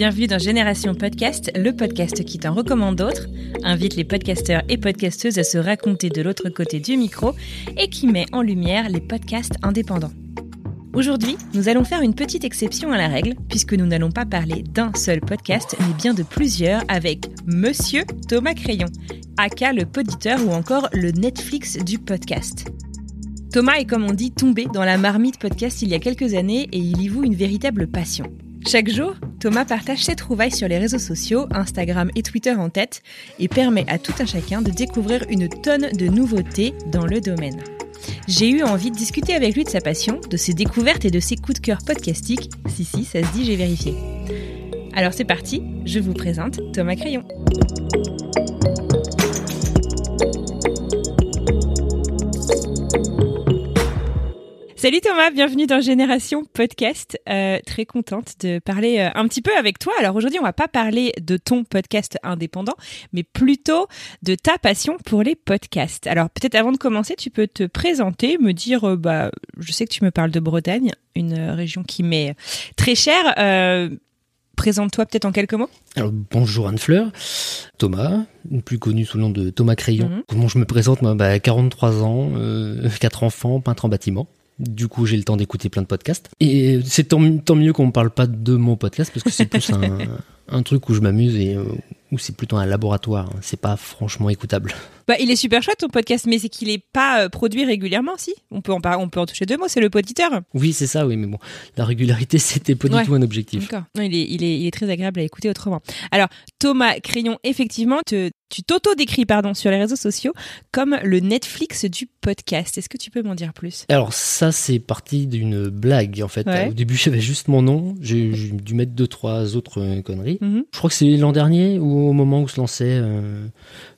Bienvenue dans Génération Podcast, le podcast qui t'en recommande d'autres, invite les podcasteurs et podcasteuses à se raconter de l'autre côté du micro et qui met en lumière les podcasts indépendants. Aujourd'hui, nous allons faire une petite exception à la règle, puisque nous n'allons pas parler d'un seul podcast, mais bien de plusieurs avec Monsieur Thomas Crayon, aka le poditeur ou encore le Netflix du podcast. Thomas est comme on dit tombé dans la marmite podcast il y a quelques années et il y voue une véritable passion. Chaque jour, Thomas partage ses trouvailles sur les réseaux sociaux, Instagram et Twitter en tête, et permet à tout un chacun de découvrir une tonne de nouveautés dans le domaine. J'ai eu envie de discuter avec lui de sa passion, de ses découvertes et de ses coups de cœur podcastiques. Si, si, ça se dit, j'ai vérifié. Alors c'est parti, je vous présente Thomas Crayon. Salut Thomas, bienvenue dans Génération Podcast. Euh, très contente de parler euh, un petit peu avec toi. Alors aujourd'hui, on va pas parler de ton podcast indépendant, mais plutôt de ta passion pour les podcasts. Alors peut-être avant de commencer, tu peux te présenter, me dire, euh, bah, je sais que tu me parles de Bretagne, une région qui m'est très chère. Présente-toi peut-être en quelques mots. Alors bonjour Anne Fleur, Thomas, plus connu sous le nom de Thomas Crayon. Mhm. Comment je me présente moi? Bah, 43 ans, euh, 4 enfants, peintre en bâtiment. Du coup, j'ai le temps d'écouter plein de podcasts. Et c'est tant, tant mieux qu'on ne parle pas de mon podcast parce que c'est plus un, un truc où je m'amuse et euh, où c'est plutôt un laboratoire. C'est pas franchement écoutable. Bah, il est super chouette ton podcast, mais c'est qu'il est pas euh, produit régulièrement, si? On peut en on peut en toucher deux mots. C'est le poditeur. Oui, c'est ça, oui, mais bon, la régularité, c'était pas Ouais. du tout un objectif. D'accord. Non, il est, il est, il est très agréable à écouter autrement. Alors, Thomas Crayon, effectivement, te, tu t'auto-décris, pardon, sur les réseaux sociaux comme le Netflix du podcast. Est-ce que tu peux m'en dire plus? Alors ça, c'est parti d'une blague en fait. Ouais. Au début, j'avais juste mon nom. J'ai j'ai dû mettre deux, trois autres euh, conneries. Mhm. Je crois que c'est l'an dernier ou au moment où se lançait euh,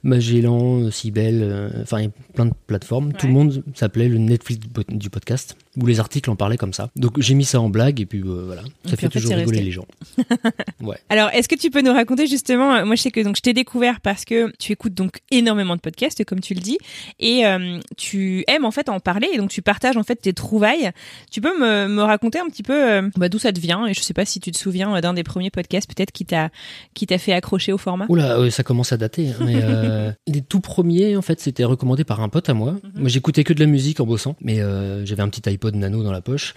Magellan, Cybelle, euh, enfin il y a plein de plateformes. Tout le monde s'appelait le Netflix du podcast, où les articles en parlaient comme ça. Donc j'ai mis ça en blague et puis euh, voilà, ça puis, fait en fait, toujours rigoler resté. les gens. ouais. Alors, est-ce que tu peux nous raconter justement, euh, moi je sais que donc je t'ai découvert parce que tu écoutes donc énormément de podcasts, comme tu le dis, et euh, tu aimes en fait en parler, et donc tu partages en fait tes trouvailles. Tu peux me, me raconter un petit peu euh, bah, d'où ça te vient, et je sais pas si tu te souviens d'un des premiers podcasts peut-être qui t'a qui t'a fait accrocher au format. Oula, ça commence à dater. hein, mais les tout premiers, en fait, c'était recommandé par un pote à moi. Mhm. Moi, j'écoutais que de la musique en bossant, mais j'avais un petit iPod nano dans la poche.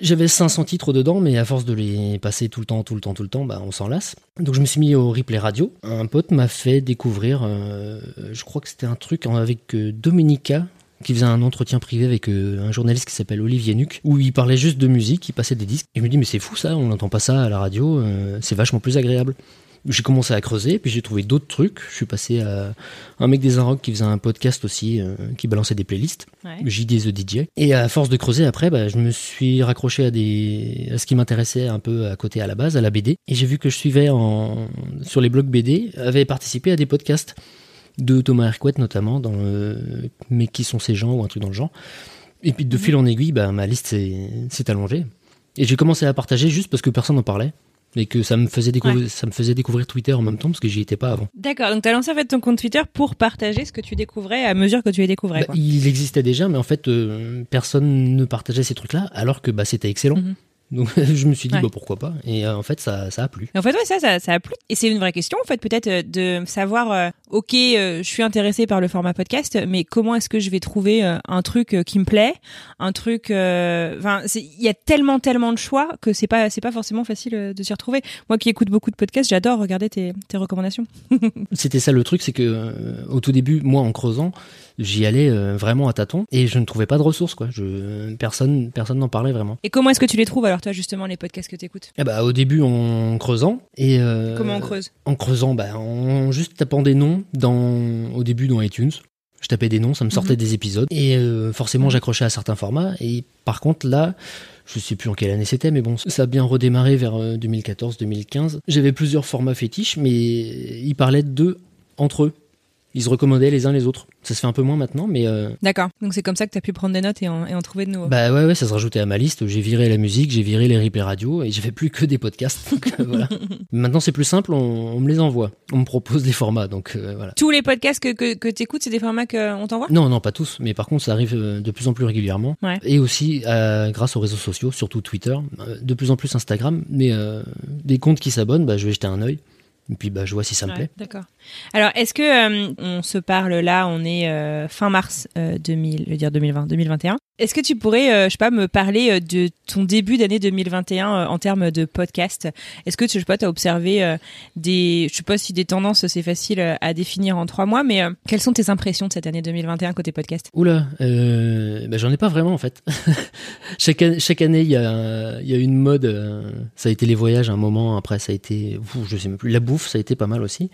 J'avais 500 titres dedans, mais à force de les passer tout le temps, tout le temps, tout le temps, bah, on s'en lasse. Donc, je me suis mis au replay radio. Un pote m'a fait découvrir, euh, je crois que c'était un truc avec euh, Dominica qui faisait un entretien privé avec euh, un journaliste qui s'appelle Olivier Nuc, où il parlait juste de musique, il passait des disques. Et je me dis, mais c'est fou ça, on n'entend pas ça à la radio, euh, c'est vachement plus agréable. J'ai commencé à creuser, puis j'ai trouvé d'autres trucs. Je suis passé à un mec des Inrocks qui faisait un podcast aussi, euh, qui balançait des playlists, Ouais. JD The DJ. Et à force de creuser après, bah, je me suis raccroché à, des... à ce qui m'intéressait un peu à côté à la base, à la BD. Et j'ai vu que je suivais en... sur les blogs BD, avait participé à des podcasts de Thomas Hercouet notamment, dans euh, Mais qui sont ces gens ou un truc dans le genre. Et puis de fil en aiguille, bah, ma liste s'est allongée. Et j'ai commencé à partager juste parce que personne n'en parlait. Et que ça me, faisait découvrir, ça me faisait découvrir Twitter en même temps parce que j'y étais pas avant. D'accord, donc tu as lancé en fait ton compte Twitter pour partager ce que tu découvrais à mesure que tu les découvrais. Bah, quoi. il existait déjà, mais en fait, euh, personne ne partageait ces trucs-là, alors que bah, c'était excellent. Mhm. Donc je me suis dit, Ouais. bah, pourquoi pas Et euh, en fait, ça, ça a plu. En fait, ouais, ça, ça, ça a plu. Et c'est une vraie question, en fait, peut-être euh, de savoir ok, euh, je suis intéressée par le format podcast, mais comment est-ce que je vais trouver euh, un truc euh, qui me plaît, un truc, enfin, il y a tellement tellement de choix que c'est pas c'est pas forcément facile de s'y retrouver. Moi qui écoute beaucoup de podcasts, j'adore regarder tes, tes recommandations. C'était ça le truc, c'est que au tout début, moi en creusant, j'y allais vraiment à tâtons et je ne trouvais pas de ressources quoi. Je, personne personne n'en parlait vraiment. Et comment est-ce que tu les trouves alors toi justement les podcasts que t'écoutes? Eh bah, au début en creusant et Comment on creuse? En creusant, bah, en juste tapant des noms dans, au début dans iTunes. Je tapais des noms, ça me sortait des épisodes. Et euh, forcément, j'accrochais à certains formats. Et par contre, là, je sais plus en quelle année c'était, mais bon, ça a bien redémarré vers 2014-2015. J'avais plusieurs formats fétiches, mais ils parlaient d'eux entre eux. Ils se recommandaient les uns les autres. Ça se fait un peu moins maintenant, mais euh, D'accord. Donc c'est comme ça que t'as pu prendre des notes et en, et en trouver de nouveaux. bah ouais, ouais, ça se rajoutait à ma liste. J'ai viré la musique, j'ai viré les replays radio et j'ai fait plus que des podcasts. Donc, euh, voilà. Maintenant, c'est plus simple, on, on me les envoie. On me propose des formats, donc euh, voilà. Tous les podcasts que, que, que t'écoutes, c'est des formats qu'on t'envoie? Non, non, pas tous, mais par contre, ça arrive de plus en plus régulièrement. Ouais. Et aussi euh, grâce aux réseaux sociaux, surtout Twitter, de plus en plus Instagram, mais des comptes qui s'abonnent, bah, je vais jeter un œil. Et puis bah, je vois si ça me Ouais, plaît. D'accord. Alors, est-ce que euh, on se parle là On est euh, fin mars euh, 2000, je veux dire 2020, 2021. Est-ce que tu pourrais, euh, je sais pas, me parler euh, de ton début d'année 2021 euh, en termes de podcast? Est-ce que tu, je sais pas, t'as observé euh, des, je sais pas si des tendances c'est facile à définir en trois mois, mais quelles sont tes impressions de cette année 2021 côté podcast? Oula, bah, j'en ai pas vraiment en fait. chaque, chaque année, il y a, y a une mode. ça a été les voyages à un moment, après ça a été, ouf, je sais même plus, la bouffe, ça a été pas mal aussi.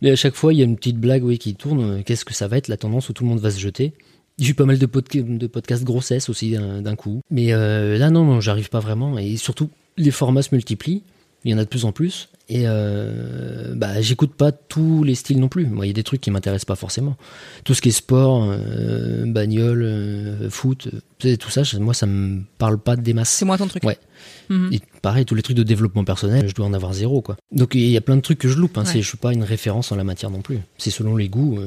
Mais à chaque fois, il y a une petite blague qui tourne. Qu'est-ce que ça va être la tendance où tout le monde va se jeter J'ai eu pas mal de, podca- de podcasts grossesse aussi d'un coup. Mais euh, là, non, non, j'arrive pas vraiment. Et surtout, les formats se multiplient. Il y en a de plus en plus. Et euh, bah, j'écoute pas tous les styles non plus. Moi, il y a des trucs qui m'intéressent pas forcément. Tout ce qui est sport, euh, bagnole, foot, tout ça, moi, ça me parle pas des masses. C'est moi ton truc. Ouais. Mhm. Et pareil, tous les trucs de développement personnel, je dois en avoir zéro, quoi. Donc il y a plein de trucs que je loupe. Hein. Ouais. Je suis pas une référence en la matière non plus. C'est selon les goûts.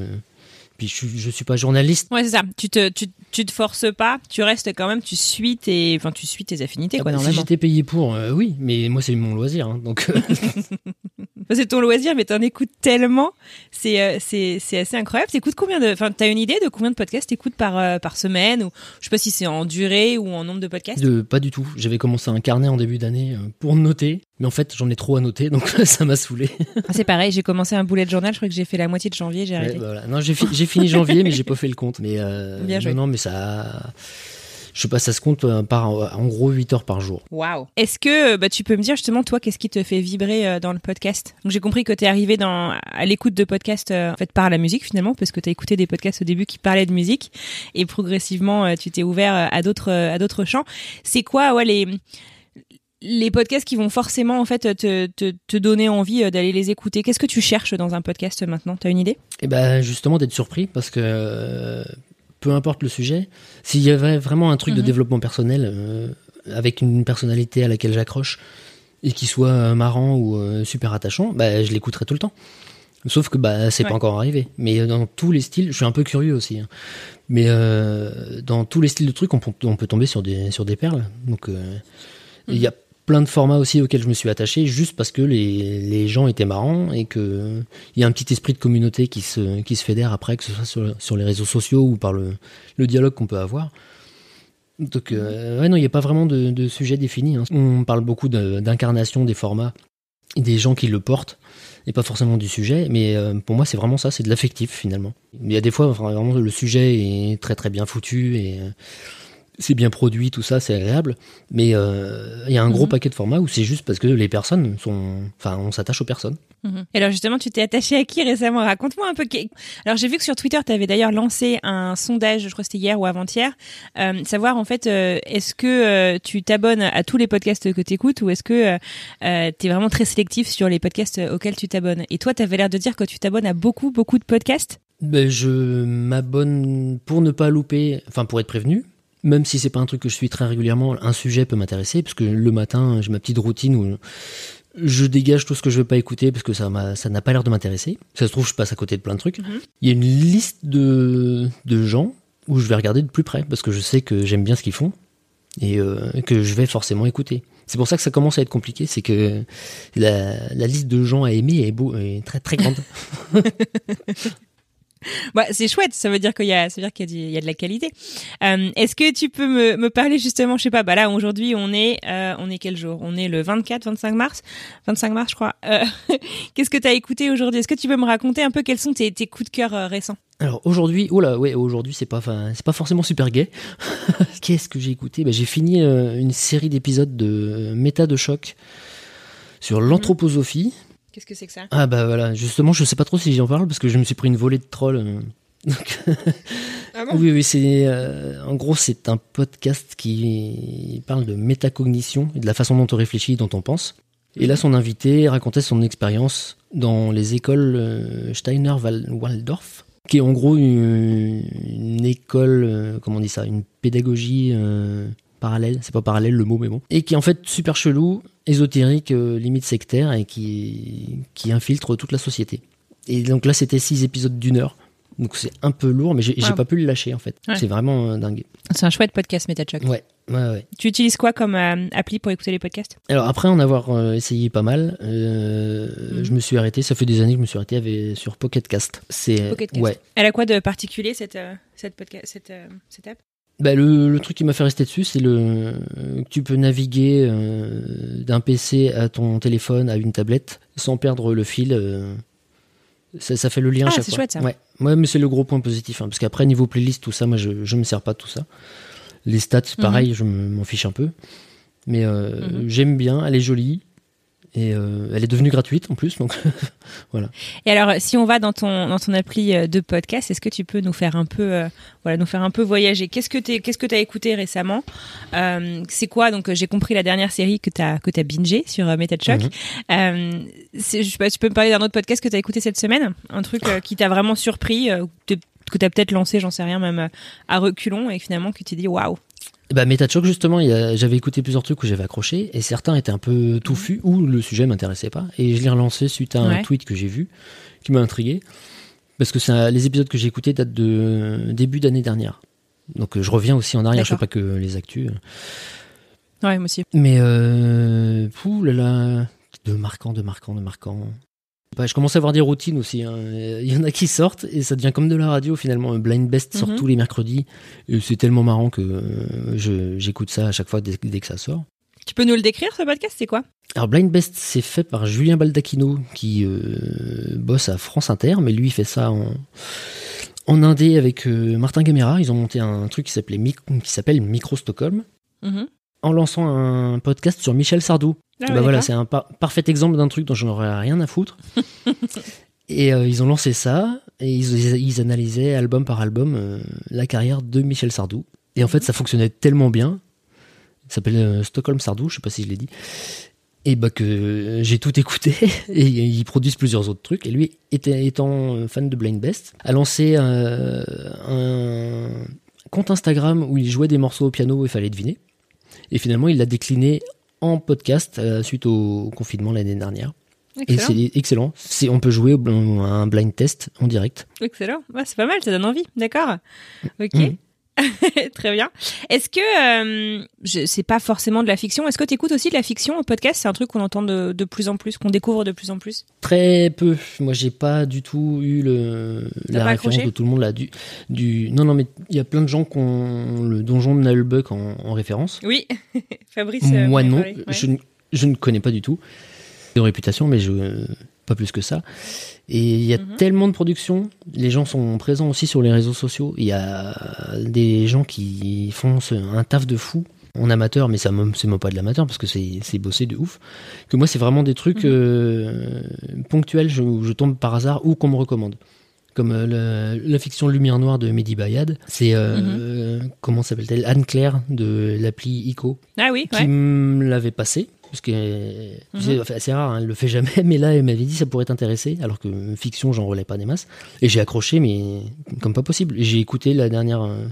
Puis je, suis- je suis pas journaliste. Ouais, c'est ça. Tu te, tu, tu te forces pas, tu restes quand même, tu suis tes, enfin, tu suis tes affinités, Ah quoi, bah, si j'étais payé pour, euh, oui, mais moi c'est mon loisir. hein. donc euh, C'est ton loisir, mais t'en écoutes tellement. C'est, euh, c'est, c'est assez incroyable. T'écoutes combien de, enfin, t'as une idée de combien de podcasts t'écoutes par, euh, par semaine ou, je sais pas si c'est en durée ou en nombre de podcasts? de, pas du tout. J'avais commencé un carnet en début d'année pour noter, mais en fait j'en ai trop à noter, donc ça m'a saoulé. Ah, c'est pareil, j'ai commencé un bullet journal, je crois que j'ai fait la moitié de janvier, j'ai Ouais, arrêté. bah voilà. Non, j'ai fi- j'ai fini janvier, mais j'ai pas fait le compte. Mais euh, Bien joué. non, non, mais ça, je sais pas, ça se compte euh, par en gros 8 heures par jour. Waouh. Est-ce que bah, tu peux me dire justement toi qu'est-ce qui te fait vibrer euh, dans le podcast? Donc j'ai compris que tu es arrivé dans à l'écoute de podcasts euh, en fait par la musique finalement parce que tu as écouté des podcasts au début qui parlaient de musique et progressivement euh, tu t'es ouvert euh, à d'autres euh, à d'autres champs. C'est quoi ouais les les podcasts qui vont forcément en fait te, te, te donner envie euh, d'aller les écouter. Qu'est-ce que tu cherches dans un podcast maintenant? T'as une idée? Et ben justement d'être surpris parce que euh, peu importe le sujet, s'il y avait vraiment un truc de Mhm. développement personnel euh, avec une personnalité à laquelle j'accroche et qui soit marrant ou euh, super attachant, bah, je l'écouterai tout le temps. Sauf que bah c'est Ouais. pas encore arrivé. Mais dans tous les styles, je suis un peu curieux aussi. hein. Mais euh, dans tous les styles de trucs, on, peut- on peut tomber sur des sur des perles. Donc euh, il y a plein de formats aussi auxquels je me suis attaché juste parce que les, les gens étaient marrants et que il y a un petit esprit de communauté qui se qui se fédère après que ce soit sur, sur les réseaux sociaux ou par le le dialogue qu'on peut avoir. Donc euh, ouais non, il n'y a pas vraiment de, de sujet défini. hein. On parle beaucoup d'incarnation des formats des gens qui le portent et pas forcément du sujet, mais euh, pour moi c'est vraiment ça, c'est de l'affectif finalement. Il y a des fois vraiment le sujet est très très bien foutu et c'est bien produit, tout ça, c'est agréable. Mais euh, il y a un gros Mhm. paquet de formats où c'est juste parce que les personnes sont. Enfin, on s'attache aux personnes. Et alors justement, tu t'es attaché à qui récemment? Raconte-moi un peu. Alors j'ai vu que sur Twitter, tu avais d'ailleurs lancé un sondage, je crois que c'était hier ou avant-hier, euh, savoir en fait, euh, est-ce que euh, tu t'abonnes à tous les podcasts que tu écoutes ou est-ce que tu es vraiment très sélectif sur les podcasts auxquels tu t'abonnes? Et toi, tu avais l'air de dire que tu t'abonnes à beaucoup, beaucoup de podcasts? Ben, je m'abonne pour ne pas louper, enfin pour être prévenu. Même si c'est pas un truc que je suis très régulièrement, un sujet peut m'intéresser, parce que le matin, j'ai ma petite routine où je dégage tout ce que je veux pas écouter parce que ça n'a pas l'air de m'intéresser. Ça se trouve, je passe à côté de plein de trucs. Il y a une liste de, de gens où je vais regarder de plus près parce que je sais que j'aime bien ce qu'ils font et euh, que je vais forcément écouter. C'est pour ça que ça commence à être compliqué, c'est que la, la liste de gens à aimer est, beau, est très très grande. Bah, c'est chouette, ça veut dire qu'il y a, ça veut dire qu'il y, a y de la qualité. Euh, Est-ce que tu peux me, me parler justement, je sais pas, bah là aujourd'hui on est, euh, on est quel jour? On est le 24, 25 mars, 25 mars je crois. Euh, Qu'est-ce que tu as écouté aujourd'hui? Est-ce que tu peux me raconter un peu quels sont tes, tes coups de cœur récents? Alors aujourd'hui, oh là, ouais, aujourd'hui c'est pas, c'est pas forcément super gay. Qu'est-ce que j'ai écouté? Bah, J'ai fini une série d'épisodes de Méta de choc sur l'anthroposophie. Qu'est-ce que c'est que ça? Ah bah voilà, justement, je sais pas trop si j'en parle parce que je me suis pris une volée de trolls. Donc, Ah oui, oui, c'est euh, en gros c'est un podcast qui parle de métacognition et de la façon dont on réfléchit, dont on pense. Et là, son invité racontait son expérience dans les écoles euh, Steiner-Waldorf, qui est en gros une, une école, euh, comment on dit ça, une pédagogie parallèle, c'est pas parallèle le mot, mais bon, et qui est en fait super chelou, ésotérique, euh, limite sectaire, et qui, qui infiltre toute la société. Et donc là, c'était six épisodes d'une heure. Donc c'est un peu lourd, mais j'ai pas pu le lâcher en fait. Ouais. C'est vraiment euh, dingue. C'est un chouette podcast MetaChoc. Ouais, ouais, ouais. Tu utilises quoi comme euh, appli pour écouter les podcasts? Alors après en avoir euh, essayé pas mal, Mhm. je me suis arrêté. Ça fait des années que je me suis arrêté avec, sur Pocket Cast. C'est ouais. Elle a quoi de particulier cette cette podcast cette cette app? Bah, le, le truc qui m'a fait rester dessus, c'est le euh, que tu peux naviguer euh, d'un PC à ton téléphone à une tablette sans perdre le fil. euh, ça, ça fait le lien à Ah, chaque c'est fois. chouette, ça. Ouais, ouais mais c'est le gros point positif. hein, parce qu'après niveau playlist tout ça, moi je je me sers pas de tout ça. Les stats, Mhm. pareil, je me- m'en fiche un peu. Mais euh, Mhm. j'aime bien, elle est jolie. Et euh, elle est devenue gratuite en plus, donc Et alors, si on va dans ton dans ton appli euh, de podcast, est-ce que tu peux nous faire un peu euh, voilà nous faire un peu voyager? Qu'est-ce que t'es qu'est-ce que t'as écouté récemment? Euh, C'est quoi? Donc J'ai compris la dernière série que t'as que t'as bingé sur. Mhm. Euh, c'est- je sais pas, tu peux me parler d'un autre podcast que t'as écouté cette semaine? Un truc qui t'a vraiment surpris que que t'as peut-être lancé, j'en sais rien, même à reculons, et finalement que tu t'es dit waouh. Bah, MetaChoc, justement, j'avais écouté plusieurs trucs où j'avais accroché, et certains étaient un peu touffus, ou le sujet m'intéressait pas, et je l'ai relancé suite à un Ouais. tweet que j'ai vu, qui m'a intrigué, parce que un- les épisodes que j'ai écoutés datent de euh, début d'année dernière. Donc euh, je reviens aussi en arrière, je fais D'accord. pas que les actus. Ouais, moi aussi. Mais, euh, pouh là là, de marquant, de marquant, de marquant. Bah, je commence à avoir des routines aussi. hein. Il y en a qui sortent et ça devient comme de la radio finalement. Blind Best sort Mhm. tous les mercredis. Et c'est tellement marrant que euh, j'écoute ça à chaque fois dès, dès que ça sort. Tu peux nous le décrire ce podcast? C'est quoi? Alors Blind Best, c'est fait par Julien Baldacchino qui euh, bosse à France Inter, mais lui il fait ça en, en indé avec euh, Martin Gamera. Ils ont monté un truc qui s'appelait Mic- qui s'appelle Micro Stockholm Mhm. En lançant un podcast sur Michel Sardou. Ah Bah voilà, c'est un par- parfait exemple d'un truc dont j'en aurais rien à foutre. et euh, ils ont lancé ça et ils, ils analysaient album par album euh, la carrière de Michel Sardou. Et en fait, ça fonctionnait tellement bien. Ça s'appelle euh, Stockholm Sardou, je sais pas si je l'ai dit. Et bah que j'ai tout écouté et ils produisent plusieurs autres trucs. Et lui, était, étant fan de Blind Best, a lancé un compte Instagram où il jouait des morceaux au piano et il fallait deviner. Et finalement, il l'a décliné en podcast euh, suite au confinement l'année dernière. Et c'est excellent. C'est, on peut jouer à un blind test en direct. Excellent. Ouais, c'est pas mal, ça donne envie. D'accord. Ok. Mhm. Très bien. Est-ce que euh, je c'est pas forcément de la fiction Est-ce que tu écoutes aussi de la fiction au podcast? C'est un truc qu'on entend de, de plus en plus, qu'on découvre de plus en plus? Très peu. Moi, j'ai pas du tout eu le, la référence de tout le monde là. Du, du, non, non, mais il y a plein de gens qui ont le donjon de Nullbuck en, en référence. Oui. Fabrice. euh, Moi, non. Ouais. Je, ne- je ne connais pas du tout. De réputation, mais je, pas plus que ça. Et il y a Mhm. tellement de productions. Les gens sont présents aussi sur les réseaux sociaux. Il y a des gens qui font ce- un taf de fou en amateur, mais ça c'est même pas de l'amateur parce que c'est bossé de ouf. Que moi, c'est vraiment des trucs Mhm. euh, ponctuels je- où je tombe par hasard ou qu'on me recommande. Comme euh, le- la fiction Lumière Noire de Mehdi Bayad. C'est, euh, Mhm. comment s'appelle-t-elle? Anne-Claire de l'appli ICO Ah oui. qui Ouais. me l'avait passé. Parce que Mhm. c'est enfin, c'est rare, hein, elle le fait jamais, mais là elle m'avait dit ça pourrait t'intéresser, alors que fiction j'en relais pas des masses. Et j'ai accroché, mais comme pas possible. J'ai écouté la dernière, euh,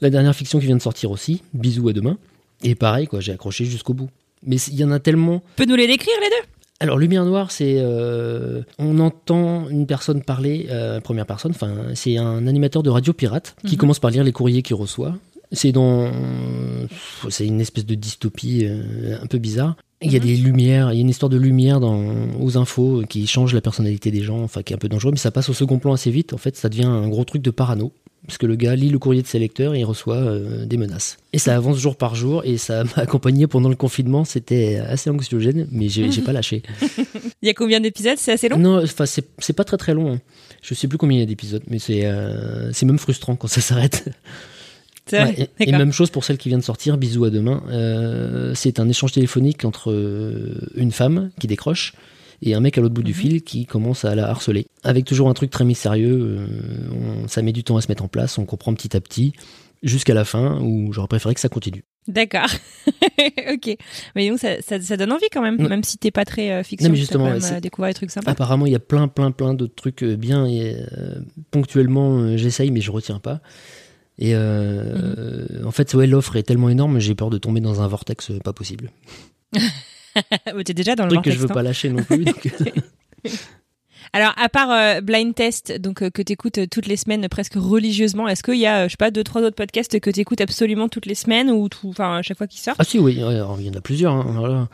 la dernière fiction qui vient de sortir aussi, Bisous à demain. Et pareil, quoi, j'ai accroché jusqu'au bout. Mais il y en a tellement. Peux nous les décrire les deux? Alors, Lumière Noire, c'est. euh, on entend une personne parler, euh, première personne, enfin, c'est un animateur de radio pirate qui Mhm. commence par lire les courriers qu'il reçoit. C'est dans, c'est une espèce de dystopie euh, un peu bizarre. Il y a Mhm. des lumières, il y a une histoire de lumière dans, aux infos qui change la personnalité des gens, enfin qui est un peu dangereux, mais ça passe au second plan assez vite. En fait, ça devient un gros truc de parano. Parce que le gars lit le courrier de ses lecteurs et il reçoit euh, des menaces. Et ça avance jour par jour et ça m'a accompagné pendant le confinement. C'était assez anxiogène, mais j'ai pas lâché. Il y a combien d'épisodes? C'est assez long? Non, enfin c'est pas très très long. hein. Je sais plus combien il y a d'épisodes, mais c'est euh, c'est même frustrant quand ça s'arrête. Ouais, et- même chose pour celle qui vient de sortir, bisous à demain. Euh, c'est un échange téléphonique entre euh, une femme qui décroche et un mec à l'autre bout du Mhm. fil qui commence à la harceler. Avec toujours un truc très mystérieux, euh, on- ça met du temps à se mettre en place, on comprend petit à petit, jusqu'à la fin où j'aurais préféré que ça continue. D'accord. ok. Mais donc ça, ça, ça donne envie quand même, même si t'es pas très euh, fiction. Non, mais t'as justement, quand même, découvert des trucs sympas. Apparemment, il y a plein, plein, plein de trucs bien et euh, ponctuellement, j'essaye, mais je retiens pas. Et euh, Mhm. en fait, ouais, l'offre est tellement énorme, j'ai peur de tomber dans un vortex euh, pas possible. T'es déjà dans le truc que je veux pas lâcher non plus. donc, Alors, à part euh, Blind Test, donc euh, que t'écoutes euh, toutes les semaines presque religieusement, est-ce qu'il y a, euh, je sais pas, deux trois autres podcasts que t'écoutes absolument toutes les semaines ou tout, enfin à chaque fois qu'ils sortent Ah si, oui, alors, il y en a plusieurs. hein, voilà.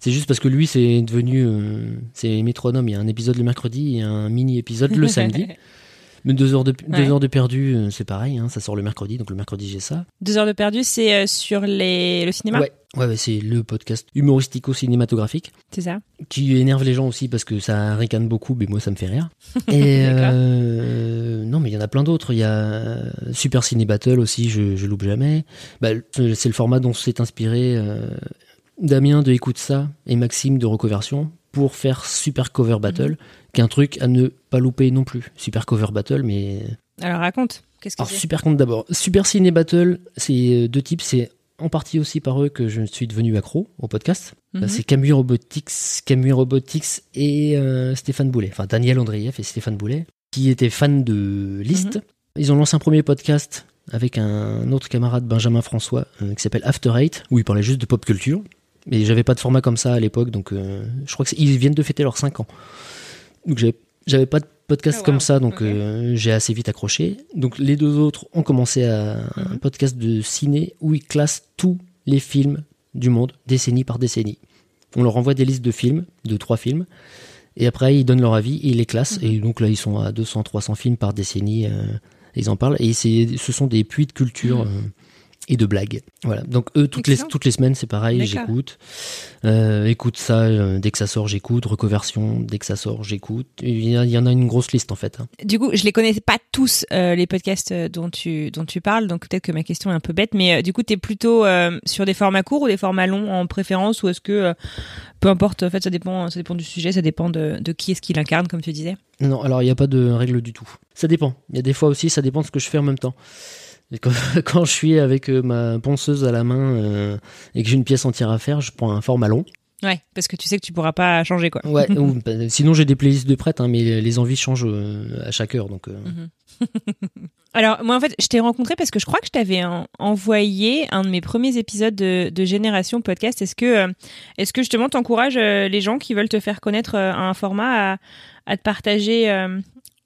C'est juste parce que lui, c'est devenu... euh, c'est métronome. Il y a un épisode le mercredi et un mini-épisode le samedi. Mais deux heures de, deux Ouais. heures de perdu, euh, c'est pareil. hein, ça sort le mercredi, donc le mercredi, j'ai ça. Deux heures de perdu, c'est euh, sur les le cinéma, Ouais, ouais, ouais, c'est le podcast humoristico-cinématographique c'est ça qui énerve les gens aussi parce que ça ricane beaucoup, mais moi, ça me fait rire. Et euh, non, mais il y en a plein d'autres. Il y a Super Ciné Battle aussi, je, je loupe jamais. Bah, c'est le format dont s'est inspiré euh, Damien de Écoute ça et Maxime de Reconversion pour faire Super Cover Battle, qui est un truc à ne pas louper non plus. Super Cover Battle, mais Alors raconte, qu'est-ce que alors, c'est? Super compte d'abord. Super Ciné Battle, c'est euh, deux types. C'est en partie aussi par eux que je suis devenu accro au podcast. Mhm. C'est Camus Robotics, Camus Robotics et euh, Stéphane Boulet. Enfin, Daniel Andreev et Stéphane Boulet, qui étaient fans de List. Mhm. Ils ont lancé un premier podcast avec un autre camarade, Benjamin François, euh, qui s'appelle After Eight, où ils parlaient juste de pop culture. Mais j'avais pas de format comme ça à l'époque, donc euh, je crois qu'ils viennent de fêter leurs 5 ans. Donc j'avais pas de podcast Ah, wow. comme ça, donc euh, j'ai assez vite accroché. Donc les deux autres ont commencé à Mhm. un podcast de ciné où ils classent tous les films du monde, décennie par décennie. On leur envoie des listes de films, de trois films, et après ils donnent leur avis et ils les classent. Mhm. Et donc là ils sont à 200, 300 films par décennie, euh, ils en parlent. Et ce sont des puits de culture. euh, et de blagues. Voilà. Donc eux, toutes les, toutes les semaines, c'est pareil, j'écoute. Euh, écoute ça, euh, dès que ça sort, j'écoute. Reconversion, dès que ça sort, j'écoute. Il y, en a une grosse liste en fait. hein. Du coup, je les connais pas tous euh, les podcasts dont tu dont tu parles, donc peut-être que ma question est un peu bête, mais du coup, t'es plutôt euh, sur des formats courts ou des formats longs en préférence, ou est-ce que peu importe, en fait, ça dépend, ça dépend du sujet, ça dépend de, de qui est-ce qui l'incarne, comme tu disais? Non, alors il n'y a pas de règle du tout. Ça dépend. Il y a des fois aussi, ça dépend de ce que je fais en même temps. Et Quand, quand je suis avec euh, ma ponceuse à la main euh, et que j'ai une pièce entière à faire, je prends un format long. Ouais, parce que tu sais que tu pourras pas changer quoi. Ouais, ou, bah, sinon j'ai des playlists de prêtes, hein, mais les envies changent euh, à chaque heure. Donc, euh, Alors moi en fait, je t'ai rencontré parce que je crois que je t'avais en- envoyé un de mes premiers épisodes de, de Génération Podcast. Est-ce que euh, est-ce que justement t'encourages les gens qui veulent te faire connaître un format à, à te partager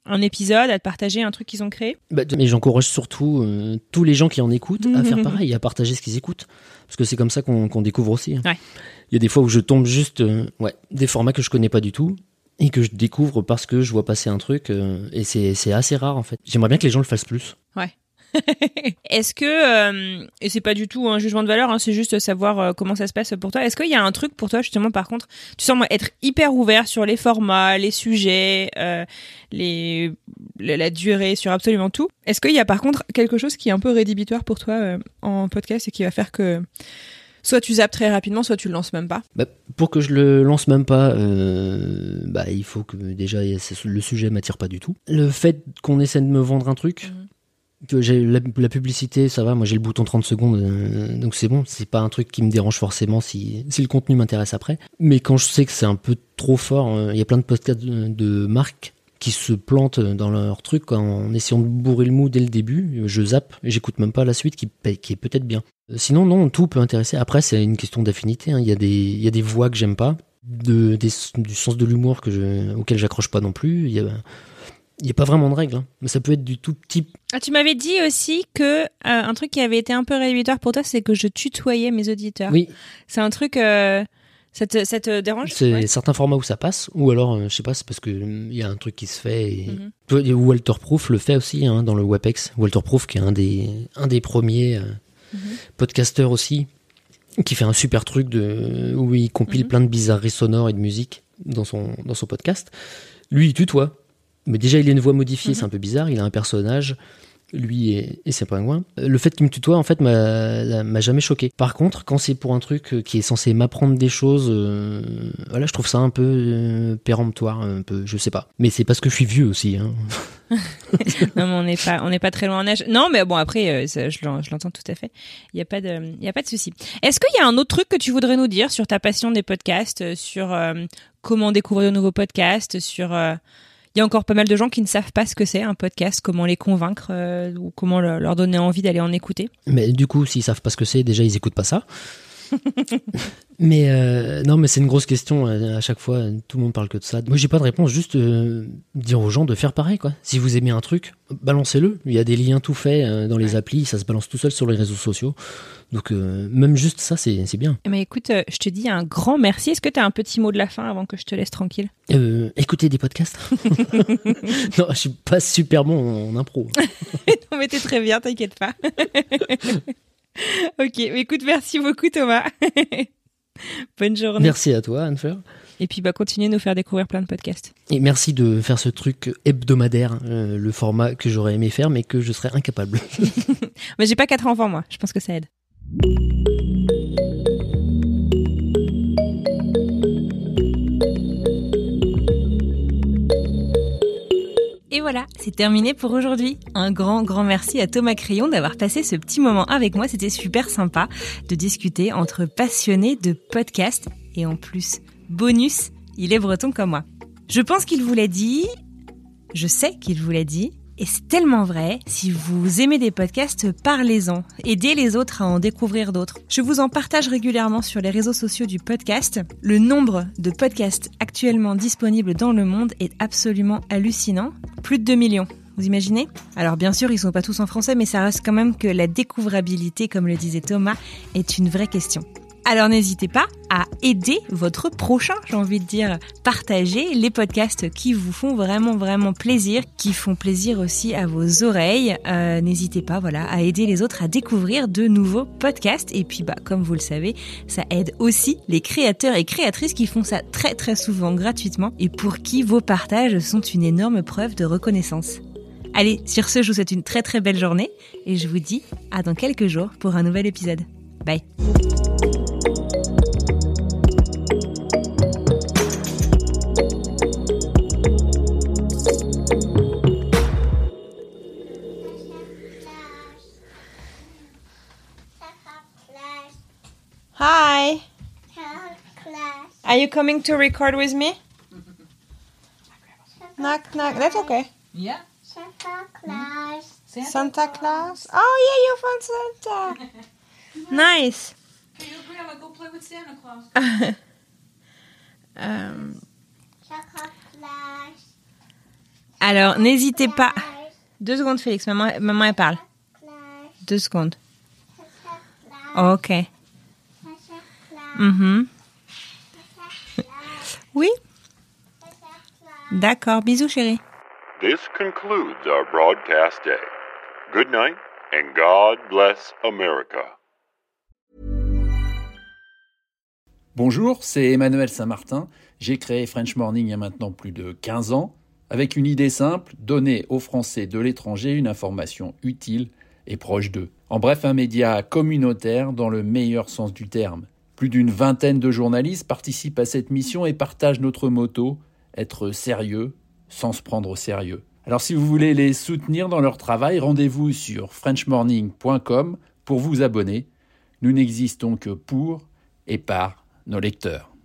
un épisode, à te partager un truc qu'ils ont créé? Bah, mais j'encourage surtout euh, tous les gens qui en écoutent à faire pareil, à partager ce qu'ils écoutent. Parce que c'est comme ça qu'on découvre aussi. hein. Ouais. Il y a des fois où je tombe juste euh, ouais, des formats que je connais pas du tout et que je découvre parce que je vois passer un truc euh, et c'est c'est assez rare en fait. J'aimerais bien que les gens le fassent plus. Est-ce que euh, et c'est pas du tout un jugement de valeur, hein, c'est juste savoir euh, comment ça se passe pour toi. Est-ce qu'il y a un truc pour toi justement par contre, tu sembles être hyper ouvert sur les formats, les sujets, euh, les la, la durée, sur absolument tout. Est-ce qu'il y a par contre quelque chose qui est un peu rédhibitoire pour toi en podcast et qui va faire que soit tu zappes très rapidement, soit tu le lances même pas? Bah, pour que je le lance même pas, bah, il faut que déjà le sujet m'attire pas du tout. Le fait qu'on essaie de me vendre un truc, que j'ai la, publicité, ça va, moi j'ai le bouton 30 secondes, euh, donc c'est bon, c'est pas un truc qui me dérange forcément si, si le contenu m'intéresse après. Mais quand je sais que c'est un peu trop fort, euh, il y a plein de podcasts de, marques qui se plantent dans leur truc en essayant de bourrer le mou dès le début, je zappe, j'écoute même pas la suite qui, est peut-être bien. Euh, Sinon, non, tout peut intéresser. Après, c'est une question d'affinité. hein. Il, y a des, il y a des voix que j'aime pas, de, du sens de l'humour auquel j'accroche pas non plus. Y a, Il n'y a pas vraiment de règle, hein. mais ça peut être du tout petit. Ah, tu m'avais dit aussi que euh, un truc qui avait été un peu rédhibitoire pour toi, c'est que je tutoyais mes auditeurs. Oui, C'est un truc. euh, ça, te, ça te dérange? C'est Ouais. certains formats où ça passe, ou alors, euh, je sais pas, c'est parce qu'il y a un truc qui se fait. Et... Mhm. Walter Proof le fait aussi hein, dans le WebEx. Walter Proof, qui est un des, un des premiers Mhm. podcasteurs aussi, qui fait un super truc de, où il compile Mhm. plein de bizarreries sonores et de musique dans son, dans son podcast. Lui, il tutoie. Mais déjà, il a une voix modifiée, Mhm. c'est un peu bizarre. Il a un personnage, lui et, et ses pingouins. Le fait qu'il me tutoie, en fait, m'a m'a jamais choqué. Par contre, quand c'est pour un truc euh, qui est censé m'apprendre des choses, euh, voilà, je trouve ça un peu euh, péremptoire, un peu, je sais pas. Mais c'est parce que je suis vieux aussi. Hein. Non, mais on n'est pas, on n'est pas très loin en âge. Non, mais bon, après, euh, ça, je l'en- je l'entends tout à fait. Il n'y a pas de, il a pas de souci. Est-ce qu'il y a un autre truc que tu voudrais nous dire sur ta passion des podcasts, sur comment découvrir de nouveaux podcasts, sur, il y a encore pas mal de gens qui ne savent pas ce que c'est un podcast, comment les convaincre euh, ou comment le- leur donner envie d'aller en écouter. Mais du coup, s'ils savent pas ce que c'est, déjà ils écoutent pas ça. mais euh, non, mais c'est une grosse question euh, à chaque fois. Tout le monde parle que de ça. Moi, j'ai pas de réponse. Juste euh, dire aux gens de faire pareil, quoi. Si vous aimez un truc, balancez-le. Il y a des liens tout faits dans les applis. Ça se balance tout seul sur les réseaux sociaux. Donc euh, même juste ça, c'est bien. Eh ben, écoute, je te dis un grand merci. Est-ce que tu as un petit mot de la fin avant que je te laisse tranquille? Écoutez des podcasts. non, je suis pas super bon en impro. Non, mais t'es très bien, t'inquiète pas. ok, écoute, merci beaucoup Thomas. Bonne journée. Merci à toi, Anne-Fleur. Et puis, bah, continuez de nous faire découvrir plein de podcasts. Et merci de faire ce truc hebdomadaire, euh, le format que j'aurais aimé faire, mais que je serais incapable. Mais j'ai pas quatre enfants, moi. Je pense que ça aide. Voilà, c'est terminé pour aujourd'hui. Un grand, grand merci à Thomas Crayon d'avoir passé ce petit moment avec moi. C'était super sympa de discuter entre passionnés de podcasts. Et en plus, bonus, il est breton comme moi. Je pense qu'il vous l'a dit, je sais qu'il vous l'a dit, et c'est tellement vrai, si vous aimez des podcasts, parlez-en. Aidez les autres à en découvrir d'autres. Je vous en partage régulièrement sur les réseaux sociaux du podcast. Le nombre de podcasts actuellement disponibles dans le monde est absolument hallucinant. Plus de 2 millions. Vous imaginez? Alors bien sûr, ils sont pas tous en français, mais ça reste quand même que la découvrabilité, comme le disait Thomas, est une vraie question. Alors n'hésitez pas à aider votre prochain, j'ai envie de dire, partager les podcasts qui vous font vraiment vraiment plaisir, qui font plaisir aussi à vos oreilles. Euh, n'hésitez pas, voilà, à aider les autres à découvrir de nouveaux podcasts. Et puis, bah, comme vous le savez, ça aide aussi les créateurs et créatrices qui font ça très très souvent gratuitement et pour qui vos partages sont une énorme preuve de reconnaissance. Allez, sur ce, je vous souhaite une très très belle journée et je vous dis à dans quelques jours pour un nouvel épisode. Bye. You coming to record with me? Knock, knock. That's okay. Yeah. Santa Claus. Santa Claus. Oh yeah, you found Santa. nice. Hey, Gabriella, go play with Santa Claus. Santa Claus. alors, n'hésitez pas. Deux secondes, Félix. Maman, maman, elle parle. Claus. Deux secondes. Santa Claus. Ok. Santa Claus. Oui. D'accord. Bisous, chérie. This concludes our broadcast day. Good night, and God bless America. Bonjour, c'est Emmanuel Saint-Martin. J'ai créé French Morning il y a maintenant plus de 15 ans, avec une idée simple, donner aux Français de l'étranger une information utile et proche d'eux. En bref, un média communautaire dans le meilleur sens du terme. Plus d'une vingtaine de journalistes participent à cette mission et partagent notre motto, être sérieux sans se prendre au sérieux. Alors si vous voulez les soutenir dans leur travail, rendez-vous sur frenchmorning.com pour vous abonner. Nous n'existons que pour et par nos lecteurs.